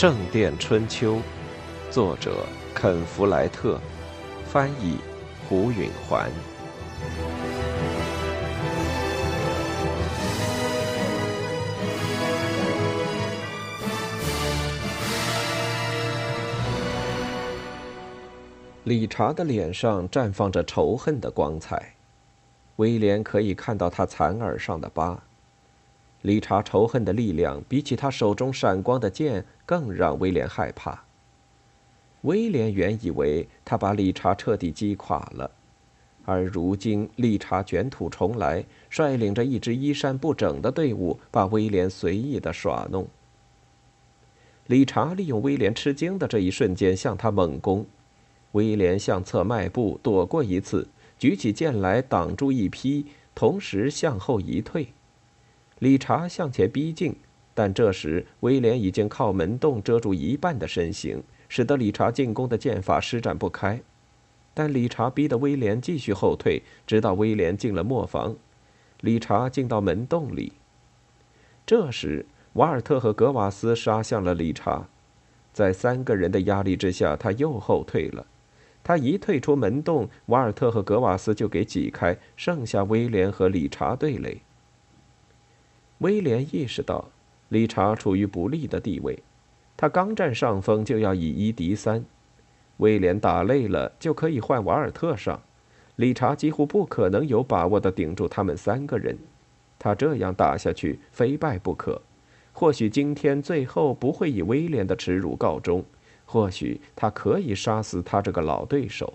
圣殿春秋》，作者肯·弗莱特，翻译胡允环。理查的脸上绽放着仇恨的光彩，威廉可以看到他残耳上的疤。理查仇恨的力量比起他手中闪光的剑更让威廉害怕。威廉原以为他把理查彻底击垮了，而如今理查卷土重来，率领着一支衣衫不整的队伍，把威廉随意的耍弄。理查利用威廉吃惊的这一瞬间向他猛攻。威廉向侧迈步，躲过一次，举起剑来挡住一劈，同时向后一退。理查向前逼近，但这时威廉已经靠门洞遮住一半的身形，使得理查进攻的剑法施展不开。但理查逼得威廉继续后退，直到威廉进了磨坊，理查进到门洞里。这时，瓦尔特和格瓦斯杀向了理查，在三个人的压力之下，他又后退了。他一退出门洞，瓦尔特和格瓦斯就给挤开，剩下威廉和理查对垒。威廉意识到理查处于不利的地位，他刚占上风就要以一敌三。威廉打累了就可以换瓦尔特上，理查几乎不可能有把握的顶住他们三个人。他这样打下去非败不可，或许今天最后不会以威廉的耻辱告终。或许他可以杀死他这个老对手。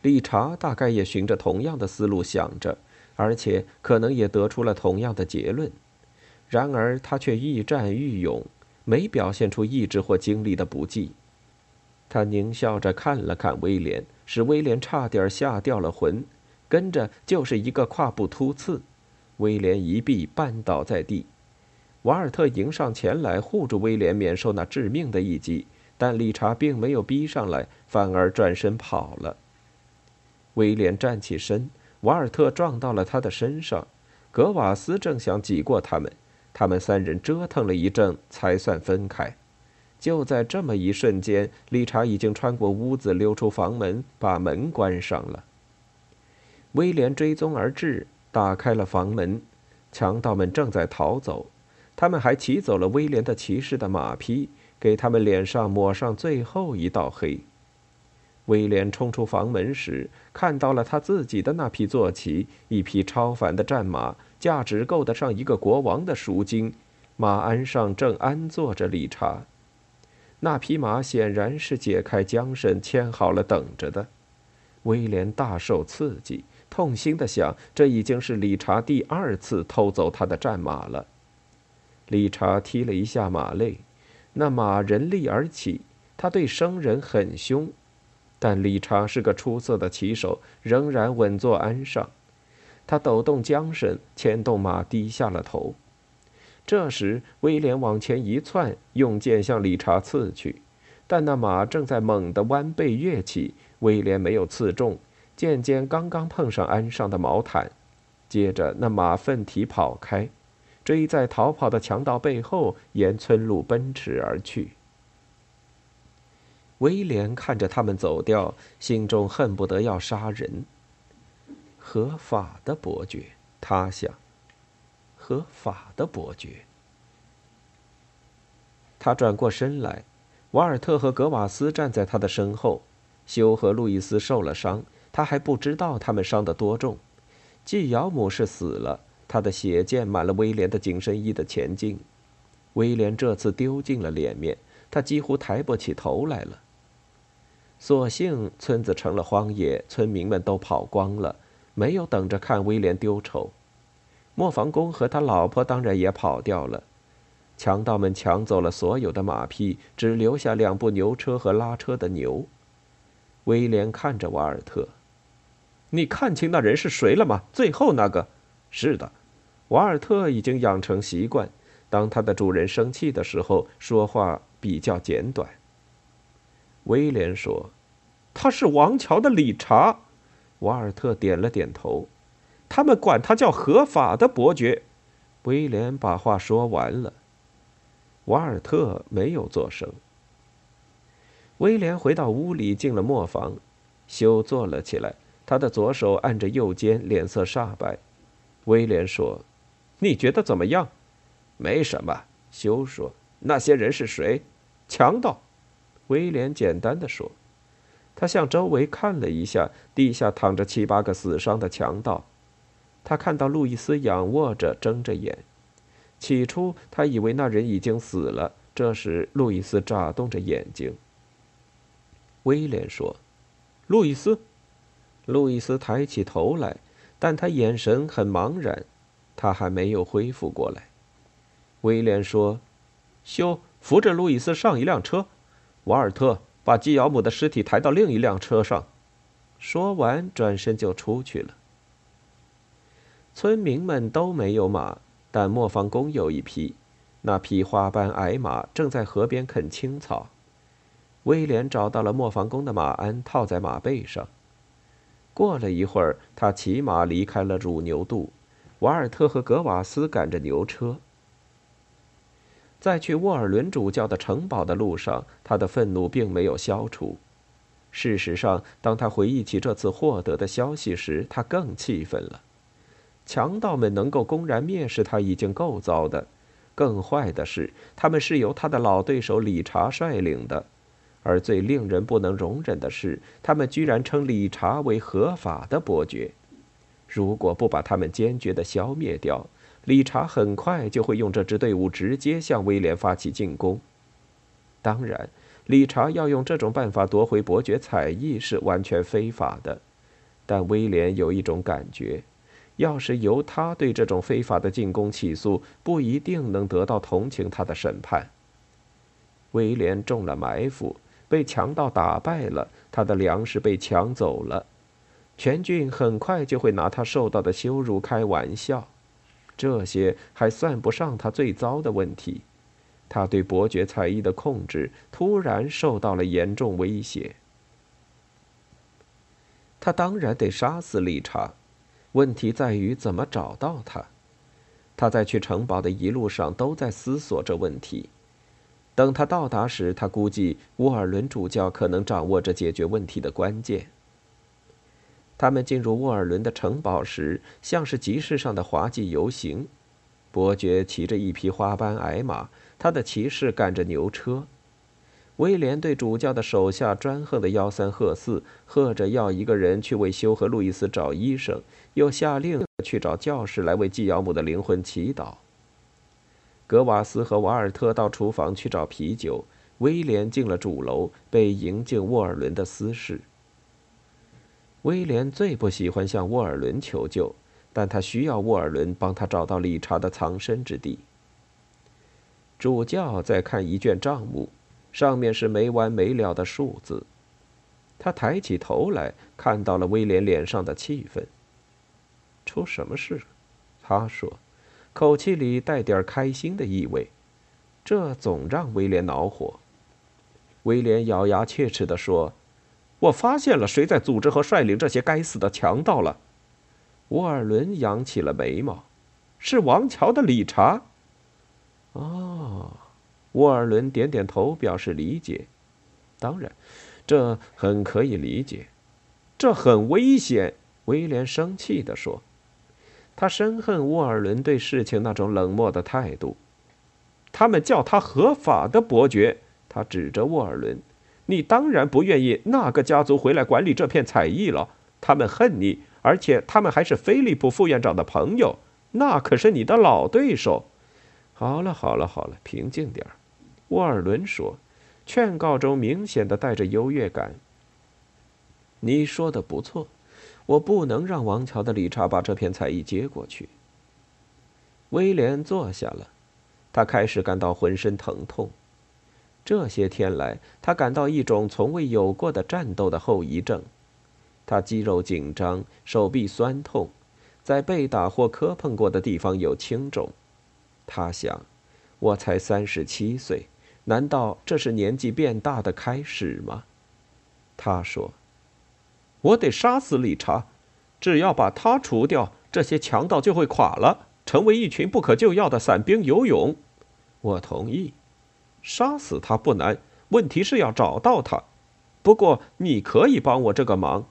理查大概也循着同样的思路想着，而且可能也得出了同样的结论。然而他却愈战愈勇，没表现出意志或精力的不济。他狞笑着看了看威廉，使威廉差点吓掉了魂。跟着就是一个跨步突刺，威廉一臂绊倒在地。瓦尔特迎上前来护住威廉，免受那致命的一击。但理查并没有逼上来，反而转身跑了。威廉站起身，瓦尔特撞到了他的身上。格瓦斯正想挤过他们，他们三人折腾了一阵才算分开。就在这么一瞬间，理查已经穿过屋子，溜出房门，把门关上了。威廉追踪而至，打开了房门。强盗们正在逃走。他们还骑走了威廉的骑士的马匹，给他们脸上抹上最后一道黑。威廉冲出房门时，看到了他自己的那匹坐骑，一匹超凡的战马，价值够得上一个国王的赎金。马鞍上正安坐着理查，那匹马显然是解开缰绳牵好了等着的。威廉大受刺激，痛心的想：这已经是理查第二次偷走他的战马了。理查踢了一下马肋，那马人立而起。他对生人很凶，但理查是个出色的骑手，仍然稳坐鞍上。他抖动缰绳，牵动马低下了头。这时，威廉往前一窜，用剑向理查刺去，但那马正在猛地弯背跃起。威廉没有刺中，剑尖刚刚碰上鞍上的毛毯，接着那马奋蹄跑开。追在逃跑的强盗背后，沿村路奔驰而去。威廉看着他们走掉，心中恨不得要杀人。合法的伯爵，他想。合法的伯爵。他转过身来，瓦尔特和格瓦斯站在他的身后。修和路易斯受了伤，他还不知道他们伤得多重。季尧姆是死了。他的血溅满了威廉的紧身衣的前襟，威廉这次丢尽了脸面，他几乎抬不起头来了。所幸村子成了荒野，村民们都跑光了，没有等着看威廉丢丑。磨坊工和他老婆当然也跑掉了，强盗们抢走了所有的马匹，只留下两部牛车和拉车的牛。威廉看着瓦尔特：“你看清那人是谁了吗？最后那个？是的。”瓦尔特已经养成习惯，当他的主人生气的时候，说话比较简短。威廉说：“他是王桥的理查。”瓦尔特点了点头。他们管他叫合法的伯爵。威廉把话说完了。瓦尔特没有作声。威廉回到屋里，进了磨坊。修坐了起来，他的左手按着右肩，脸色煞白。威廉说：“你觉得怎么样？”“没什么。”修说。“那些人是谁？”“强盗。”威廉简单的说。他向周围看了一下，地下躺着七八个死伤的强盗。他看到路易斯仰卧着，睁着眼。起初他以为那人已经死了。这时，路易斯眨动着眼睛。威廉说：“路易斯。”路易斯抬起头来，但他眼神很茫然，他还没有恢复过来。威廉说：“修，扶着路易斯上一辆车。瓦尔特，把基尧姆的尸体抬到另一辆车上。”说完，转身就出去了。村民们都没有马，但磨坊工有一匹，那匹花斑矮马正在河边啃青草。威廉找到了磨坊工的马鞍，套在马背上。过了一会儿，他骑马离开了乳牛渡。瓦尔特和格瓦斯赶着牛车。在去沃尔伦主教的城堡的路上，他的愤怒并没有消除。事实上，当他回忆起这次获得的消息时，他更气愤了。强盗们能够公然蔑视他已经够糟的，更坏的是，他们是由他的老对手理查率领的。而最令人不能容忍的是，他们居然称理查为合法的伯爵。如果不把他们坚决地消灭掉，理查很快就会用这支队伍直接向威廉发起进攻。当然，理查要用这种办法夺回伯爵彩艺是完全非法的。但威廉有一种感觉，要是由他对这种非法的进攻起诉，不一定能得到同情他的审判。威廉中了埋伏。被强盗打败了，他的粮食被抢走了，全郡很快就会拿他受到的羞辱开玩笑。这些还算不上他最糟的问题，他对伯爵才艺的控制突然受到了严重威胁。他当然得杀死理查，问题在于怎么找到他。他在去城堡的一路上都在思索这问题。等他到达时，他估计沃尔伦主教可能掌握着解决问题的关键。他们进入沃尔伦的城堡时，像是集市上的滑稽游行。伯爵骑着一匹花斑矮马，他的骑士赶着牛车。威廉对主教的手下专横的吆三喝四，喝着要一个人去为修和路易斯找医生，又下令去找教士来为季尧姆的灵魂祈祷。格瓦斯和瓦尔特到厨房去找啤酒，威廉进了主楼，被迎进沃尔伦的私室。威廉最不喜欢向沃尔伦求救，但他需要沃尔伦帮他找到理查的藏身之地。主教在看一卷账目，上面是没完没了的数字。他抬起头来，看到了威廉脸上的气氛。出什么事？他说。口气里带点开心的意味，这总让威廉恼火。威廉咬牙切齿地说：“我发现了谁在组织和率领这些该死的强盗了。”沃尔伦扬起了眉毛：“是王桥的理查。”哦，沃尔伦点点头表示理解。当然，这很可以理解。这很危险，威廉生气地说。他深恨沃尔伦对事情那种冷漠的态度。他们叫他合法的伯爵，他指着沃尔伦：“你当然不愿意那个家族回来管理这片采邑了。他们恨你，而且他们还是菲利普副院长的朋友，那可是你的老对手。”好了，好了，好了，平静点儿，沃尔伦说，劝告中明显的带着优越感。你说的不错。我不能让王桥的理查把这片才艺接过去。威廉坐下了，他开始感到浑身疼痛。这些天来，他感到一种从未有过的战斗的后遗症。他肌肉紧张，手臂酸痛，在被打或磕碰过的地方有青肿。他想：我才三十七岁，难道这是年纪变大的开始吗？他说。我得杀死理查，只要把他除掉，这些强盗就会垮了，成为一群不可救药的散兵游勇。我同意，杀死他不难，问题是要找到他。不过你可以帮我这个忙。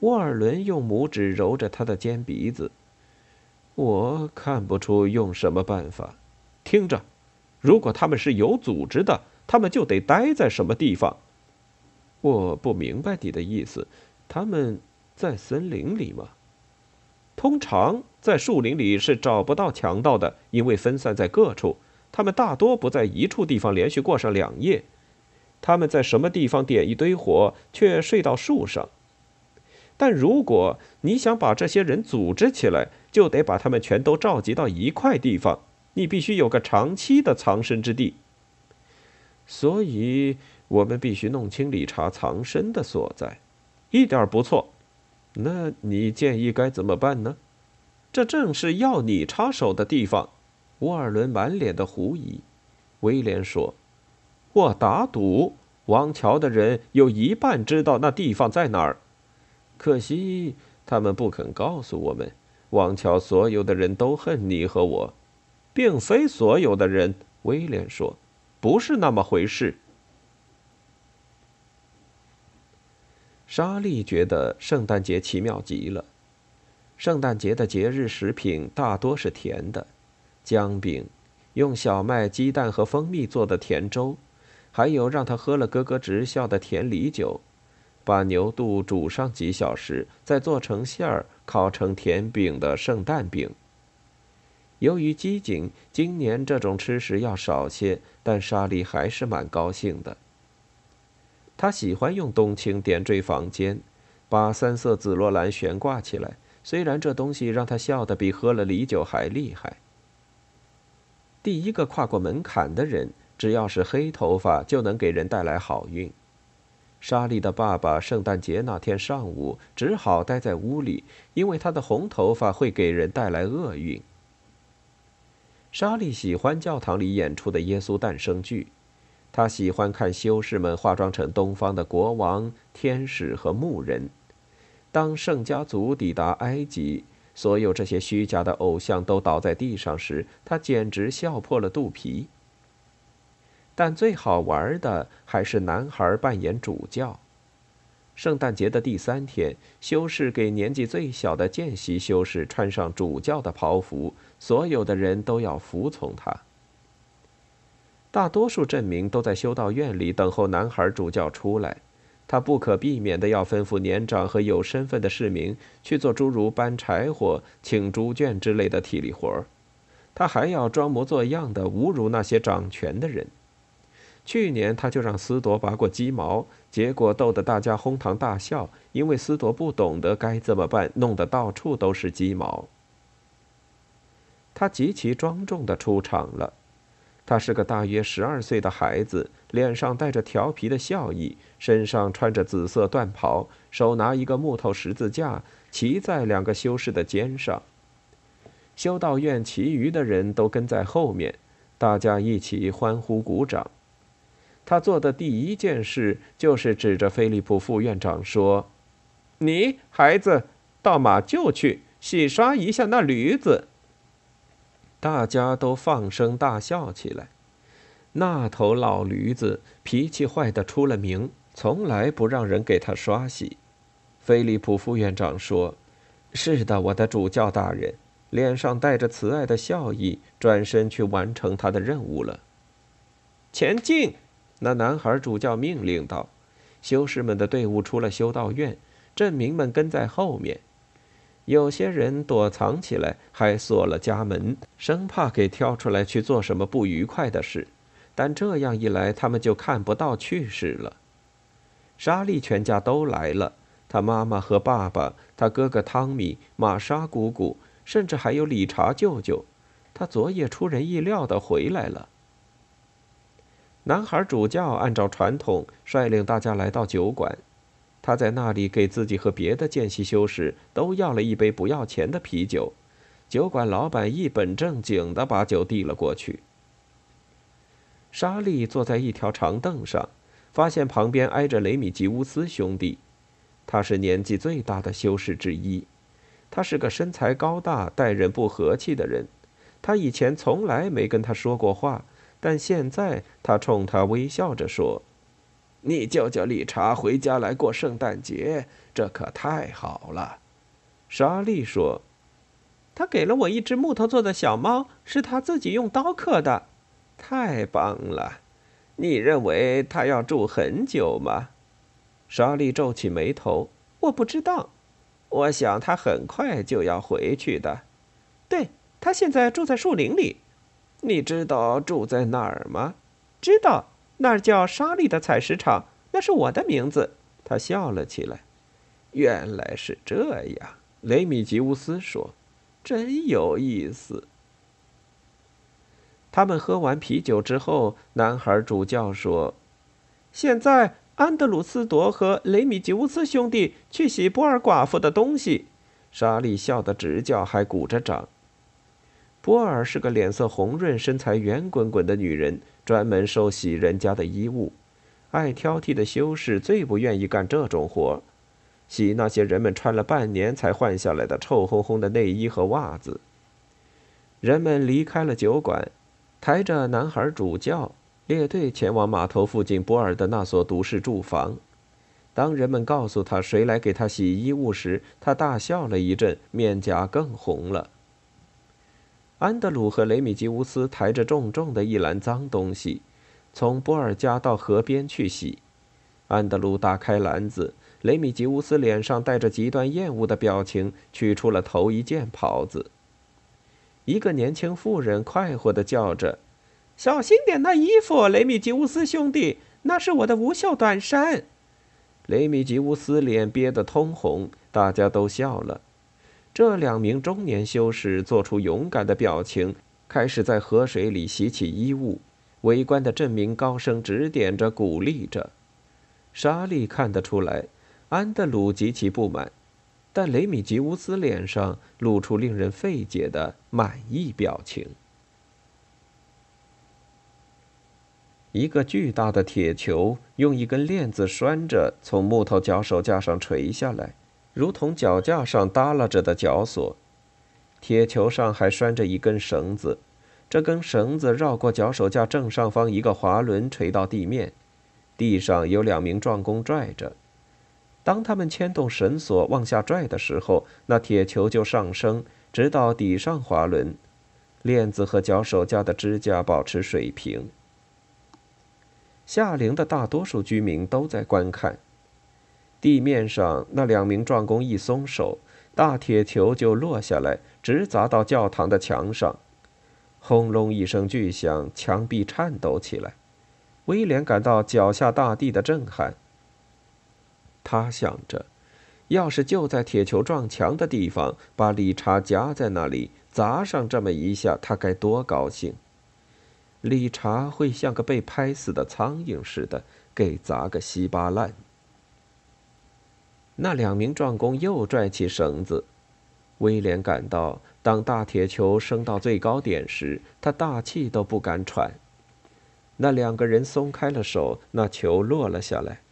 沃尔伦用拇指揉着他的尖鼻子。我看不出用什么办法。听着，如果他们是有组织的，他们就得待在什么地方。我不明白你的意思。他们在森林里吗？通常在树林里是找不到强盗的，因为分散在各处。他们大多不在一处地方连续过上两夜。他们在什么地方点一堆火，却睡到树上。但如果你想把这些人组织起来，就得把他们全都召集到一块地方。你必须有个长期的藏身之地。所以，我们必须弄清理查藏身的所在。一点不错。那你建议该怎么办呢？这正是要你插手的地方。沃尔伦满脸的狐疑。威廉说。我打赌，王桥的人有一半知道那地方在哪儿。可惜他们不肯告诉我们。王桥所有的人都恨你和我，并非所有的人。威廉说：“不是那么回事。”莎莉觉得圣诞节奇妙极了。圣诞节的节日食品大多是甜的，姜饼，用小麦、鸡蛋和蜂蜜做的甜粥。还有让他喝了咯咯直笑的甜梨酒，把牛肚煮上几小时，再做成馅儿，烤成甜饼的圣诞饼。由于机警，今年这种吃食要少些，但莎莉还是蛮高兴的。她喜欢用冬青点缀房间，把三色紫罗兰悬挂起来，虽然这东西让他笑得比喝了梨酒还厉害。第一个跨过门槛的人。只要是黑头发，就能给人带来好运。莎莉的爸爸圣诞节那天上午只好待在屋里，因为他的红头发会给人带来厄运。莎莉喜欢教堂里演出的耶稣诞生剧，她喜欢看修士们化妆成东方的国王、天使和牧人。当圣家族抵达埃及，所有这些虚假的偶像都倒在地上时，他简直笑破了肚皮。但最好玩的还是男孩扮演主教。圣诞节的第三天，修士给年纪最小的见习修士穿上主教的袍服，所有的人都要服从他。大多数镇民都在修道院里等候男孩主教出来，他不可避免的要吩咐年长和有身份的市民去做诸如搬柴火、请猪圈之类的体力活儿，他还要装模作样的侮辱那些掌权的人。去年他就让斯铎拔过鸡毛，结果逗得大家哄堂大笑，因为斯铎不懂得该怎么办，弄得到处都是鸡毛。他极其庄重地出场了，他是个大约十二岁的孩子，脸上带着调皮的笑意，身上穿着紫色缎袍，手拿一个木头十字架，骑在两个修士的肩上。修道院其余的人都跟在后面，大家一起欢呼鼓掌。他做的第一件事就是指着菲利普副院长说：“你孩子，到马厩去洗刷一下那驴子。”大家都放声大笑起来。那头老驴子脾气坏的出了名，从来不让人给他刷洗。菲利普副院长说：“是的，我的主教大人。”脸上带着慈爱的笑意，转身去完成他的任务了。前进！那男孩主教命令道：“修士们的队伍出了修道院，镇民们跟在后面。有些人躲藏起来，还锁了家门，生怕给挑出来去做什么不愉快的事。但这样一来，他们就看不到去世了。莎莉全家都来了，他妈妈和爸爸，他哥哥汤米，玛莎姑姑，甚至还有理查舅舅。他昨夜出人意料的回来了。”男孩主教按照传统率领大家来到酒馆，他在那里给自己和别的见习修士都要了一杯不要钱的啤酒。酒馆老板一本正经地把酒递了过去。莎莉坐在一条长凳上，发现旁边挨着雷米吉乌斯兄弟，他是年纪最大的修士之一。他是个身材高大、待人不和气的人。他以前从来没跟他说过话。但现在他冲他微笑着说：“你叫叫理查回家来过圣诞节，这可太好了。”莎莉说：“他给了我一只木头做的小猫，是他自己用刀刻的。”太棒了！你认为他要住很久吗？莎莉皱起眉头：“我不知道。我想他很快就要回去的。对他现在住在树林里。你知道住在哪儿吗？知道，那儿叫莎莉的采石场，那是我的名字。”他笑了起来。原来是这样，雷米吉乌斯说：“真有意思。”他们喝完啤酒之后，男孩主教说：“现在安德鲁斯铎和雷米吉乌斯兄弟去洗波尔寡妇的东西。”莎莉笑得直叫，还鼓着掌。波尔是个脸色红润、身材圆滚滚的女人，专门收洗人家的衣物。爱挑剔的修士最不愿意干这种活，洗那些人们穿了半年才换下来的臭烘烘的内衣和袜子。人们离开了酒馆。抬着男孩主教列队前往码头附近波尔的那所独式住房。当人们告诉他谁来给他洗衣物时，他大笑了一阵，面颊更红了。安德鲁和雷米吉乌斯抬着重重的一篮脏东西，从波尔家到河边去洗。安德鲁打开篮子，雷米吉乌斯脸上带着极端厌恶的表情，取出了头一件袍子。一个年轻妇人快活地叫着：“小心点那衣服，雷米吉乌斯兄弟，那是我的无袖短衫。”雷米吉乌斯脸憋得通红，大家都笑了。这两名中年修士做出勇敢的表情，开始在河水里洗起衣物。围观的镇民高声指点着，鼓励着。莎莉看得出来，安德鲁极其不满。但雷米吉乌斯脸上露出令人费解的满意表情。一个巨大的铁球用一根链子拴着，从木头脚手架上垂下来，如同脚架上耷拉着的脚锁。铁球上还拴着一根绳子，这根绳子绕过脚手架正上方一个滑轮，垂到地面。地上有两名壮工拽着。当他们牵动绳索往下拽的时候，那铁球就上升，直到底上滑轮。链子和脚手架的支架保持水平。夏陵的大多数居民都在观看。地面上那两名壮工一松手，大铁球就落下来，直砸到教堂的墙上。轰隆一声巨响，墙壁颤抖起来。威廉感到脚下大地的震撼。他想着，要是就在铁球撞墙的地方把理查夹在那里砸上这么一下，他该多高兴！理查会像个被拍死的苍蝇似的给砸个稀巴烂。那两名壮工又拽起绳子，威廉感到，当大铁球升到最高点时，他大气都不敢喘。那两个人松开了手，那球落了下来。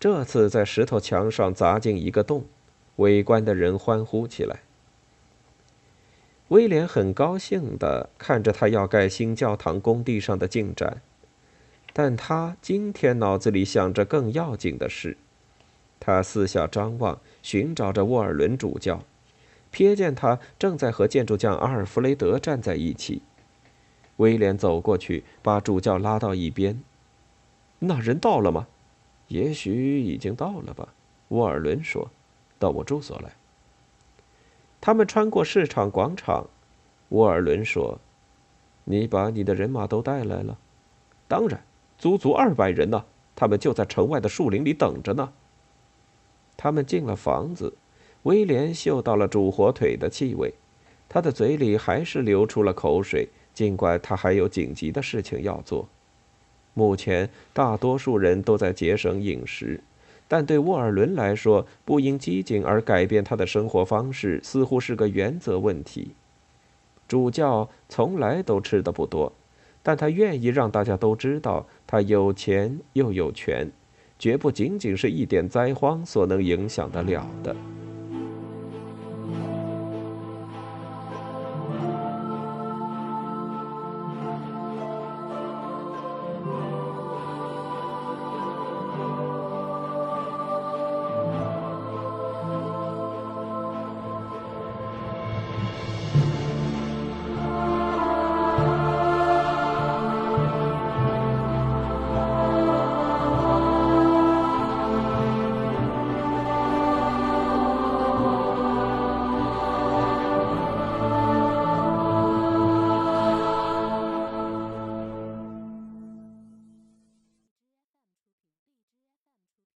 这次在石头墙上砸进一个洞，围观的人欢呼起来。威廉很高兴地看着他要盖新教堂工地上的进展，但他今天脑子里想着更要紧的事。他四下张望，寻找着沃尔伦主教，瞥见他正在和建筑匠阿尔弗雷德站在一起。威廉走过去，把主教拉到一边：“那人到了吗？”也许已经到了吧，沃尔伦说：“到我住所来。”他们穿过市场广场，沃尔伦说：“你把你的人马都带来了？”“当然，足足二百人呢，他们就在城外的树林里等着呢。”他们进了房子，威廉嗅到了煮火腿的气味，他的嘴里还是流出了口水，尽管他还有紧急的事情要做。目前，大多数人都在节省饮食，但对沃尔伦来说，不因激进而改变他的生活方式似乎是个原则问题。主教从来都吃的不多，但他愿意让大家都知道他有钱又有权，绝不仅仅是一点灾荒所能影响得了的。